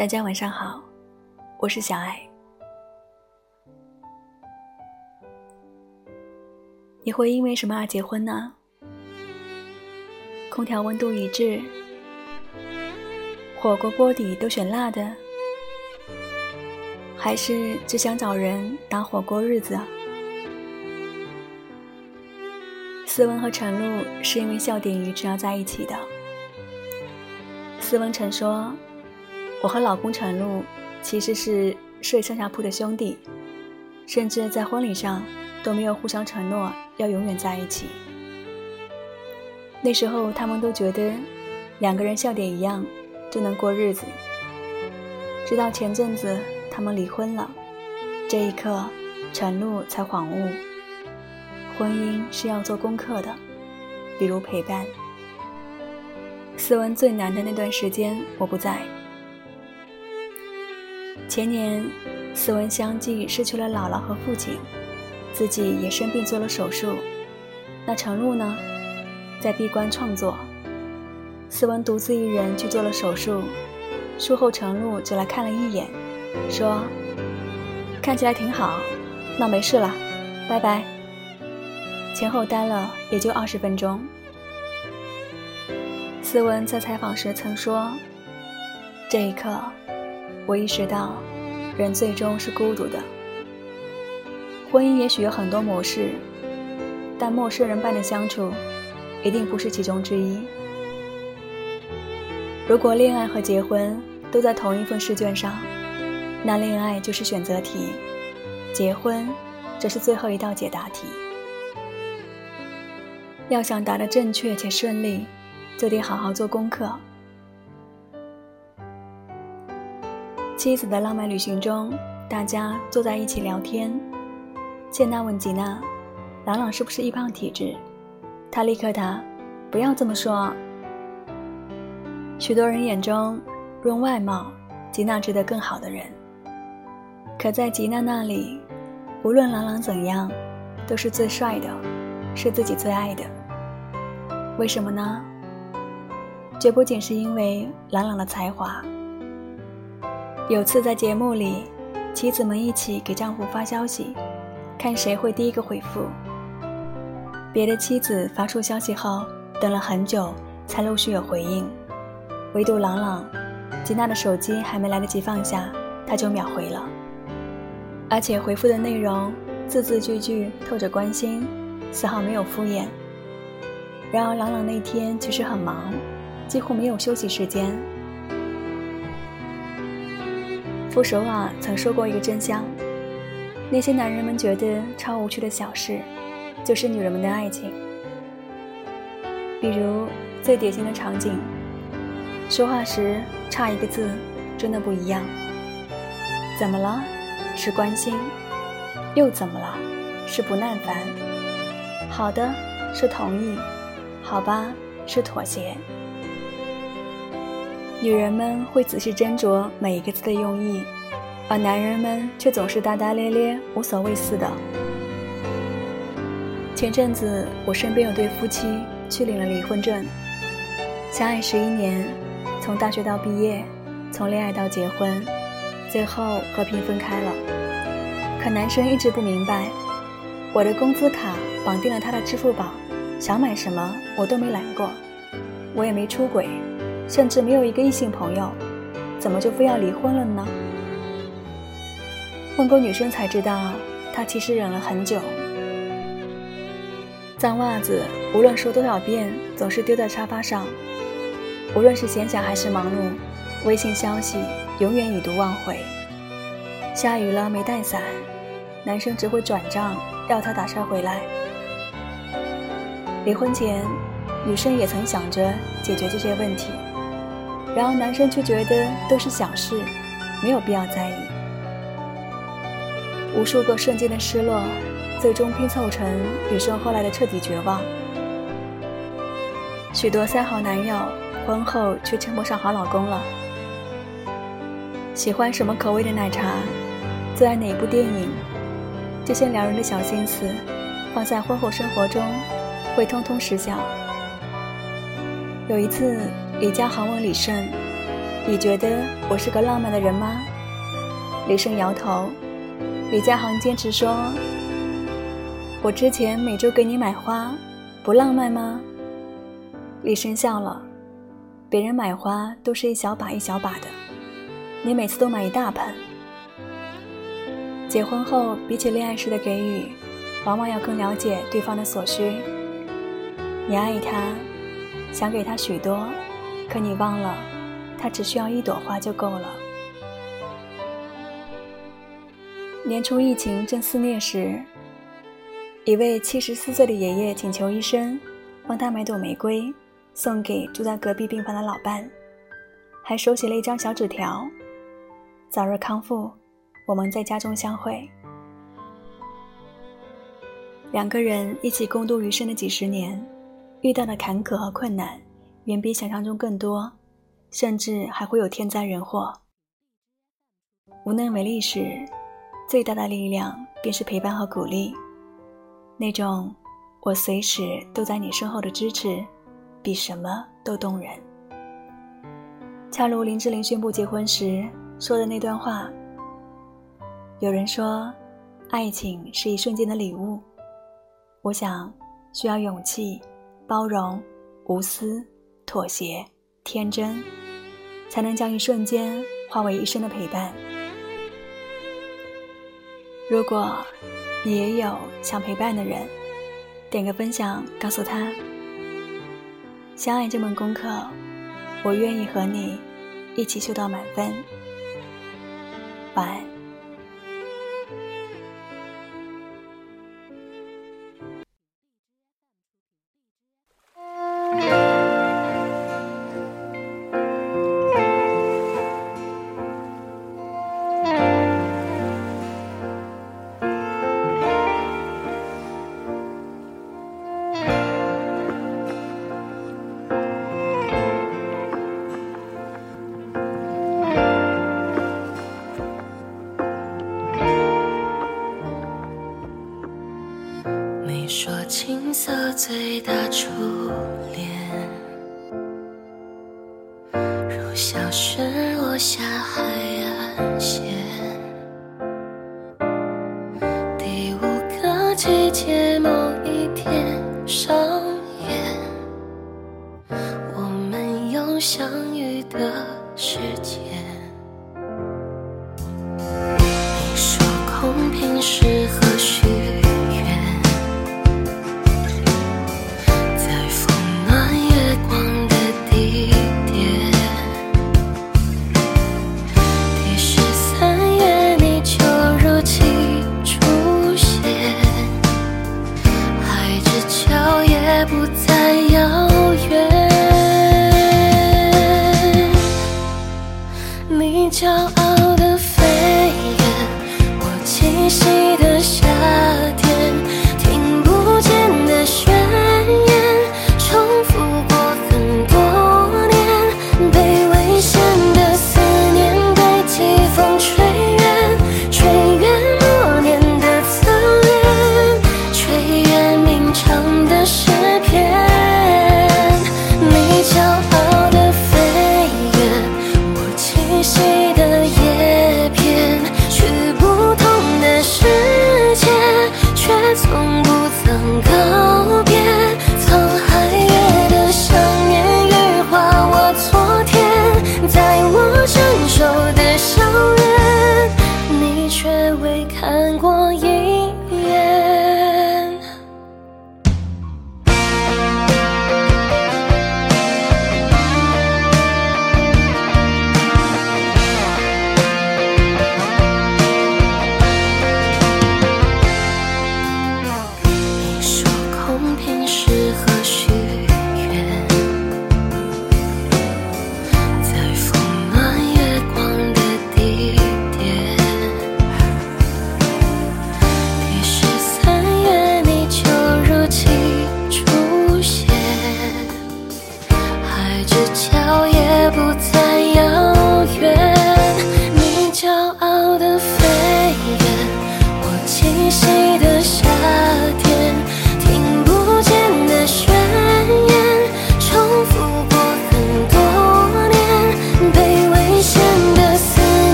大家晚上好，我是小爱。你会因为什么而结婚呢？空调温度一致，火锅锅底都选辣的，还是只想找人当火锅日子？思文和陈露是因为笑点一致而在一起的。思文曾说：“我和老公陈露其实是睡上下铺的兄弟，甚至在婚礼上都没有互相承诺要永远在一起。那时候他们都觉得两个人笑点一样就能过日子。直到前阵子他们离婚了，这一刻陈露才恍悟。”婚姻是要做功课的，比如陪伴。斯文最难的那段时间，我不在。前年，思文相继失去了姥姥和父亲，自己也生病做了手术。那程璐呢，在闭关创作。思文独自一人去做了手术，术后程璐就来看了一眼，说：“看起来挺好，那没事了，拜拜。”前后待了也就二十分钟。斯文在采访时曾说：“这一刻，我意识到，人最终是孤独的。婚姻也许有很多模式，但陌生人般的相处，一定不是其中之一。如果恋爱和结婚都在同一份试卷上，那恋爱就是选择题，结婚则是最后一道解答题。”要想答得正确且顺利，就得好好做功课。妻子的浪漫旅行中，大家坐在一起聊天。谢娜问吉娜：“朗朗是不是易胖体质？”他立刻答：“不要这么说。”许多人眼中，论外貌，吉娜值得更好的人。可在吉娜那里，无论朗朗怎样，都是最帅的，是自己最爱的。为什么呢？这不仅是因为朗朗的才华。有次在节目里，妻子们一起给丈夫发消息，看谁会第一个回复。别的妻子发出消息后，等了很久才陆续有回应，唯独朗朗，吉娜的手机还没来得及放下，他就秒回了，而且回复的内容字字句句透着关心，丝毫没有敷衍。然而，朗朗那天其实很忙，几乎没有休息时间。傅首尔曾说过一个真相：那些男人们觉得超无趣的小事，就是女人们的爱情。比如最典型的场景，说话时差一个字，真的不一样。怎么了？是关心。又怎么了？是不耐烦。好的，是同意。好吧，是妥协。女人们会仔细斟酌每一个字的用意，而男人们却总是大大咧咧、无所谓似的。前阵子，我身边有对夫妻去领了离婚证，相爱十一年，从大学到毕业，从恋爱到结婚，最后和平分开了。可男生一直不明白，我的工资卡绑定了他的支付宝。想买什么我都没拦过，我也没出轨，甚至没有一个异性朋友，怎么就非要离婚了呢？问过女生才知道，她其实忍了很久。脏袜子无论说多少遍，总是丢在沙发上；无论是闲暇还是忙碌，微信消息永远已读忘回。下雨了没带伞，男生只会转账要他打车回来。离婚前，女生也曾想着解决这些问题，然而男生却觉得都是小事，没有必要在意。无数个瞬间的失落，最终拼凑成女生后来的彻底绝望。许多三好男友婚后却称不上好老公了。喜欢什么口味的奶茶，最爱哪一部电影，这些撩人的小心思，放在婚后生活中。会通通失效。有一次，李佳航问李晟：“你觉得我是个浪漫的人吗？李胜摇头。李佳航坚持说：“我之前每周给你买花，不浪漫吗？”李胜笑了。别人买花都是一小把一小把的，你每次都买一大盆。结婚后，比起恋爱时的给予，往往要更了解对方的所需。你爱他，想给他许多，可你忘了，他只需要一朵花就够了。年初疫情正肆虐时，一位七十四岁的爷爷请求医生帮他买朵玫瑰，送给住在隔壁病房的老伴，还手写了一张小纸条：“早日康复，我们在家中相会。”两个人一起共度余生的几十年，遇到的坎坷和困难远比想象中更多，甚至还会有天灾人祸。无能为力时。最大的力量便是陪伴和鼓励，那种我随时都在你身后的支持，比什么都动人。恰如林志玲宣布结婚时说的那段话。有人说，爱情是一瞬间的礼物，我想需要勇气、包容、无私、妥协、天真，才能将一瞬间化为一生的陪伴。如果你也有想陪伴的人，点个分享，告诉他：相爱这门功课，我愿意和你一起修到满分。晚安。色最大初恋，如小雪落下海岸线。第五个季节某一天上演，我们有相遇的时间。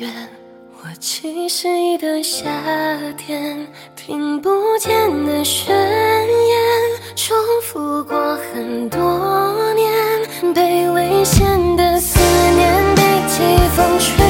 远，我栖息的夏天，听不见的宣言，重复过很多年，被危险的思念被季风吹。